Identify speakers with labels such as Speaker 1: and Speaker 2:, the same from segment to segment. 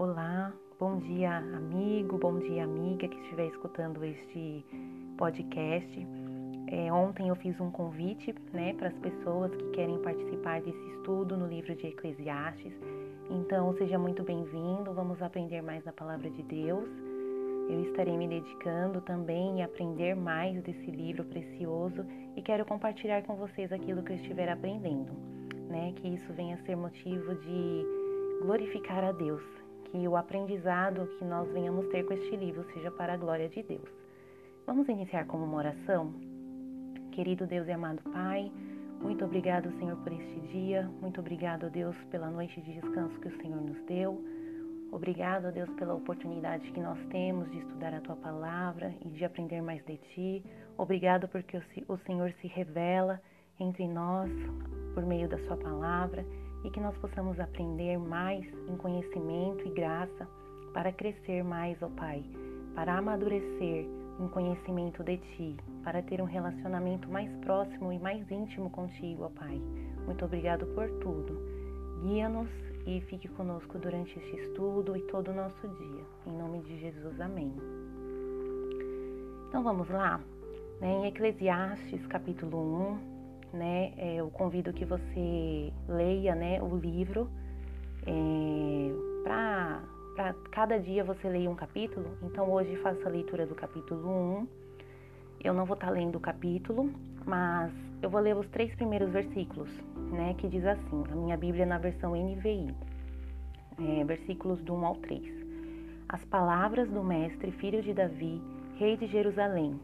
Speaker 1: Olá, bom dia, amigo, bom dia, amiga que estiver escutando este podcast. É, ontem eu fiz um convite né, para as pessoas que querem participar desse estudo no livro de Eclesiastes. Então, seja muito bem-vindo, vamos aprender mais da palavra de Deus. Eu estarei me dedicando também a aprender mais desse livro precioso e quero compartilhar com vocês aquilo que eu estiver aprendendo, né? Que isso venha a ser motivo de glorificar a Deus, que o aprendizado que nós venhamos ter com este livro seja para a glória de Deus. Vamos iniciar com uma oração? Querido Deus e amado Pai, muito obrigado, Senhor, por este dia. Muito obrigado, Deus, pela noite de descanso que o Senhor nos deu. Obrigado, Deus, pela oportunidade que nós temos de estudar a tua palavra e de aprender mais de ti. Obrigado porque o Senhor se revela entre nós por meio da sua palavra e que nós possamos aprender mais em conhecimento e graça para crescer mais, ó Pai, para amadurecer em conhecimento de Ti, para ter um relacionamento mais próximo e mais íntimo contigo, ó Pai. Muito obrigado por tudo. Guia-nos e fique conosco durante este estudo e todo o nosso dia. Em nome de Jesus, amém. Então vamos lá? Né, em Eclesiastes capítulo 1, né, é, eu convido que você leia né, o livro é, para cada dia você leia um capítulo. Então hoje faço a leitura do capítulo 1. Eu não vou estar lendo o capítulo, mas eu vou ler os três primeiros versículos, né, que diz assim, a minha Bíblia na versão NVI, é, versículos do 1 ao 3. As palavras do mestre, filho de Davi, rei de Jerusalém.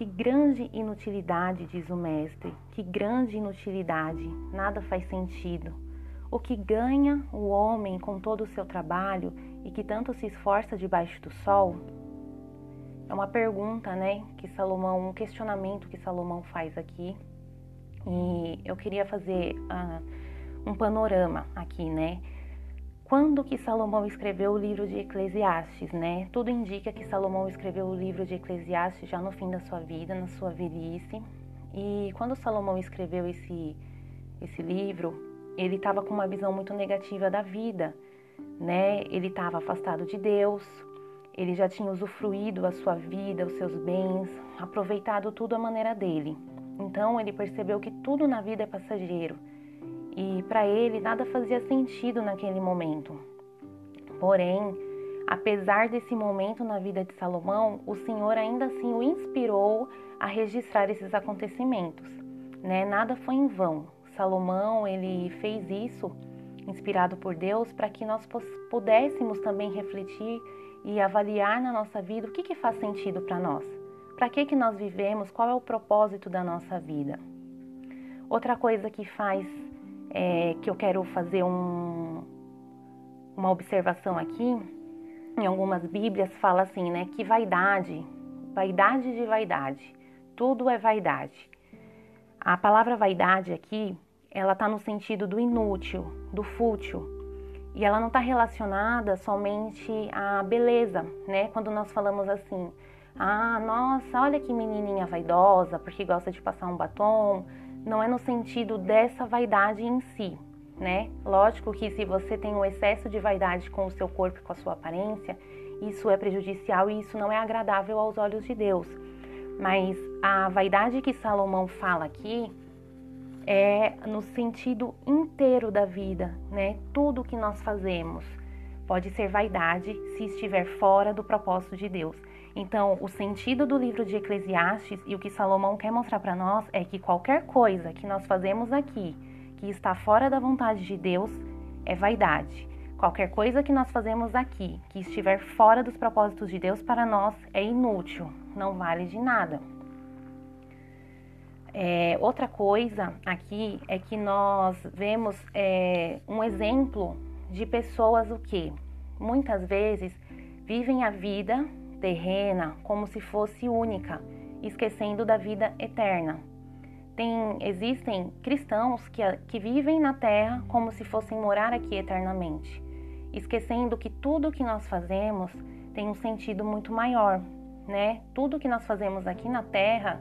Speaker 1: Que grande inutilidade, diz o mestre, que grande inutilidade, nada faz sentido. O que ganha o homem com todo o seu trabalho e que tanto se esforça debaixo do sol? É uma pergunta, né, que Salomão, um questionamento que Salomão faz aqui. E eu queria fazer uh, um panorama aqui, né? Quando que Salomão escreveu o livro de Eclesiastes, né? Tudo indica que Salomão escreveu o livro de Eclesiastes já no fim da sua vida, na sua velhice. E quando Salomão escreveu esse esse livro, ele estava com uma visão muito negativa da vida, né? Ele estava afastado de Deus, ele já tinha usufruído a sua vida, os seus bens, aproveitado tudo à maneira dele. Então ele percebeu que tudo na vida é passageiro e para ele nada fazia sentido naquele momento. Porém, apesar desse momento na vida de Salomão, o Senhor ainda assim o inspirou a registrar esses acontecimentos. Né? Nada foi em vão. Salomão ele fez isso inspirado por Deus para que nós pudéssemos também refletir e avaliar na nossa vida o que, que faz sentido para nós. Para que, que nós vivemos, qual é o propósito da nossa vida. Outra coisa que faz, é, que eu quero fazer um, uma observação aqui, em algumas Bíblias fala assim, né, que vaidade, vaidade de vaidade, tudo é vaidade. A palavra vaidade aqui, ela está no sentido do inútil, do fútil, e ela não está relacionada somente à beleza, né? Quando nós falamos assim, ah, nossa, olha que menininha vaidosa, porque gosta de passar um batom, não é no sentido dessa vaidade em si, né? Lógico que se você tem um excesso de vaidade com o seu corpo e com a sua aparência, isso é prejudicial e isso não é agradável aos olhos de Deus. Mas a vaidade que Salomão fala aqui é no sentido inteiro da vida, né? Tudo que nós fazemos pode ser vaidade se estiver fora do propósito de Deus. Então, o sentido do livro de Eclesiastes e o que Salomão quer mostrar para nós é que qualquer coisa que nós fazemos aqui que está fora da vontade de Deus é vaidade. Qualquer coisa que nós fazemos aqui que estiver fora dos propósitos de Deus para nós é inútil, não vale de nada. É, outra coisa aqui é que nós vemos é, um exemplo de pessoas o que muitas vezes vivem a vida terrena como se fosse única, esquecendo da vida eterna. Tem, existem cristãos que, que vivem na terra como se fossem morar aqui eternamente, esquecendo que tudo que nós fazemos tem um sentido muito maior, né? Tudo que nós fazemos aqui na terra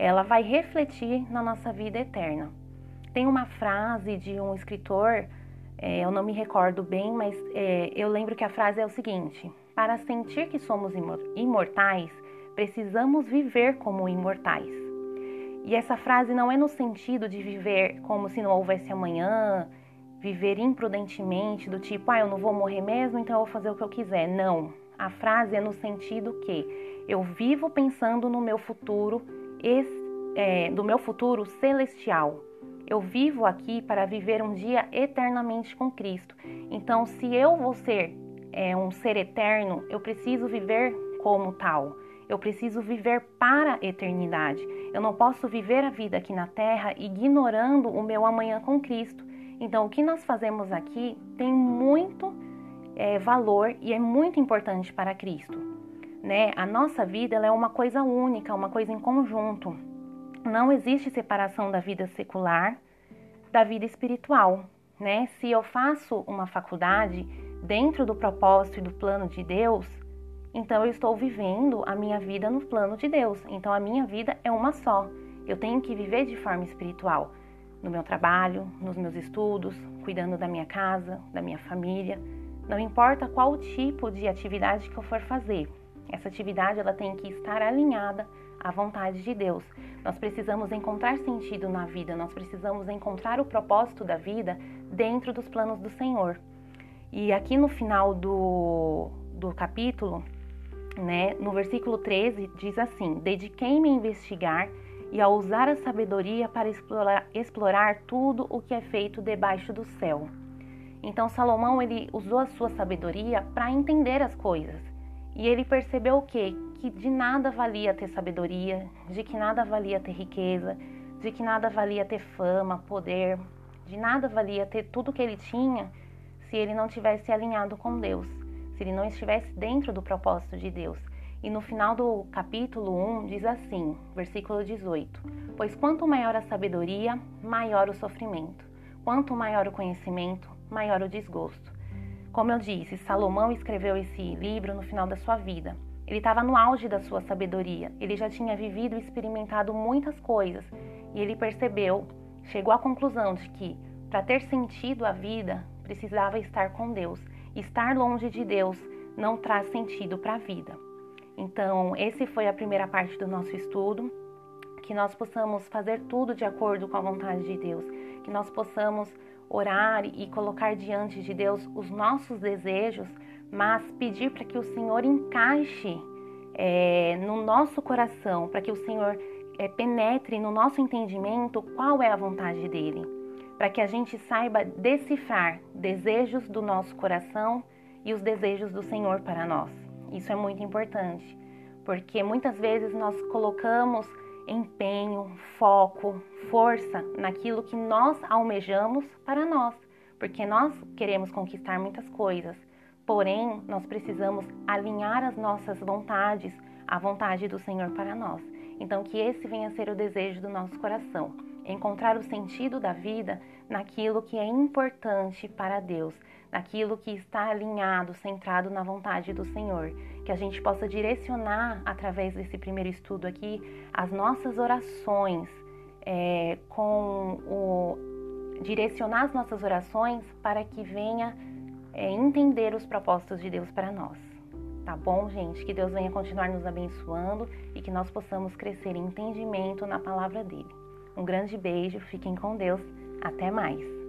Speaker 1: ela vai refletir na nossa vida eterna. Tem uma frase de um escritor É, eu não me recordo bem, mas é, eu lembro que a frase é o seguinte: Para sentir que somos imortais, precisamos viver como imortais. E essa frase não é no sentido de viver como se não houvesse amanhã, viver imprudentemente, do tipo, ah, eu não vou morrer mesmo, então eu vou fazer o que eu quiser. Não. A frase é no sentido que eu vivo pensando no meu futuro, é, do meu futuro celestial. Eu vivo aqui para viver um dia eternamente com Cristo. Então, se eu vou ser é, um ser eterno, eu preciso viver como tal. Eu preciso viver para a eternidade. Eu não posso viver a vida aqui na terra ignorando o meu amanhã com Cristo. Então, o que nós fazemos aqui tem muito é, valor e é muito importante para Cristo. Né? A nossa vida é uma coisa única, uma coisa em conjunto. Não existe separação da vida secular da vida espiritual. Né? Se eu faço uma faculdade dentro do propósito e do plano de Deus, então eu estou vivendo a minha vida no plano de Deus. Então a minha vida é uma só. Eu tenho que viver de forma espiritual, no meu trabalho, nos meus estudos, cuidando da minha casa, da minha família. Não importa qual tipo de atividade que eu for fazer. Essa atividade ela tem que estar alinhada à vontade de Deus. Nós precisamos encontrar sentido na vida, nós precisamos encontrar o propósito da vida dentro dos planos do Senhor. E aqui no final do, do capítulo, né? No versículo 13 diz assim: Dediquei-me a investigar e a usar a sabedoria para explorar, explorar tudo o que é feito debaixo do céu. Então Salomão ele usou a sua sabedoria para entender as coisas. E ele percebeu o quê? Que de nada valia ter sabedoria, de que nada valia ter riqueza, de que nada valia ter fama, poder, de nada valia ter tudo que ele tinha se ele não tivesse alinhado com Deus se ele não estivesse dentro do propósito de Deus. E no final do capítulo 1 diz assim, versículo 18: Pois quanto maior a sabedoria, maior o sofrimento. Quanto maior o conhecimento, maior o desgosto. Como eu disse, Salomão escreveu esse livro no final da sua vida. Ele estava no auge da sua sabedoria. Ele já tinha vivido e experimentado muitas coisas. E ele percebeu, chegou à conclusão de que, para ter sentido a vida, precisava estar com Deus estar longe de Deus não traz sentido para a vida. Então, esse foi a primeira parte do nosso estudo, que nós possamos fazer tudo de acordo com a vontade de Deus, que nós possamos orar e colocar diante de Deus os nossos desejos, mas pedir para que o Senhor encaixe é, no nosso coração, para que o Senhor é, penetre no nosso entendimento qual é a vontade dele para que a gente saiba decifrar desejos do nosso coração e os desejos do Senhor para nós. Isso é muito importante, porque muitas vezes nós colocamos empenho, foco, força naquilo que nós almejamos para nós, porque nós queremos conquistar muitas coisas, porém nós precisamos alinhar as nossas vontades à vontade do Senhor para nós. Então, que esse venha a ser o desejo do nosso coração encontrar o sentido da vida naquilo que é importante para Deus, naquilo que está alinhado, centrado na vontade do Senhor. Que a gente possa direcionar, através desse primeiro estudo aqui, as nossas orações, é, com o. direcionar as nossas orações para que venha é, entender os propósitos de Deus para nós. Tá bom, gente? Que Deus venha continuar nos abençoando e que nós possamos crescer em entendimento na palavra dele. Um grande beijo, fiquem com Deus, até mais!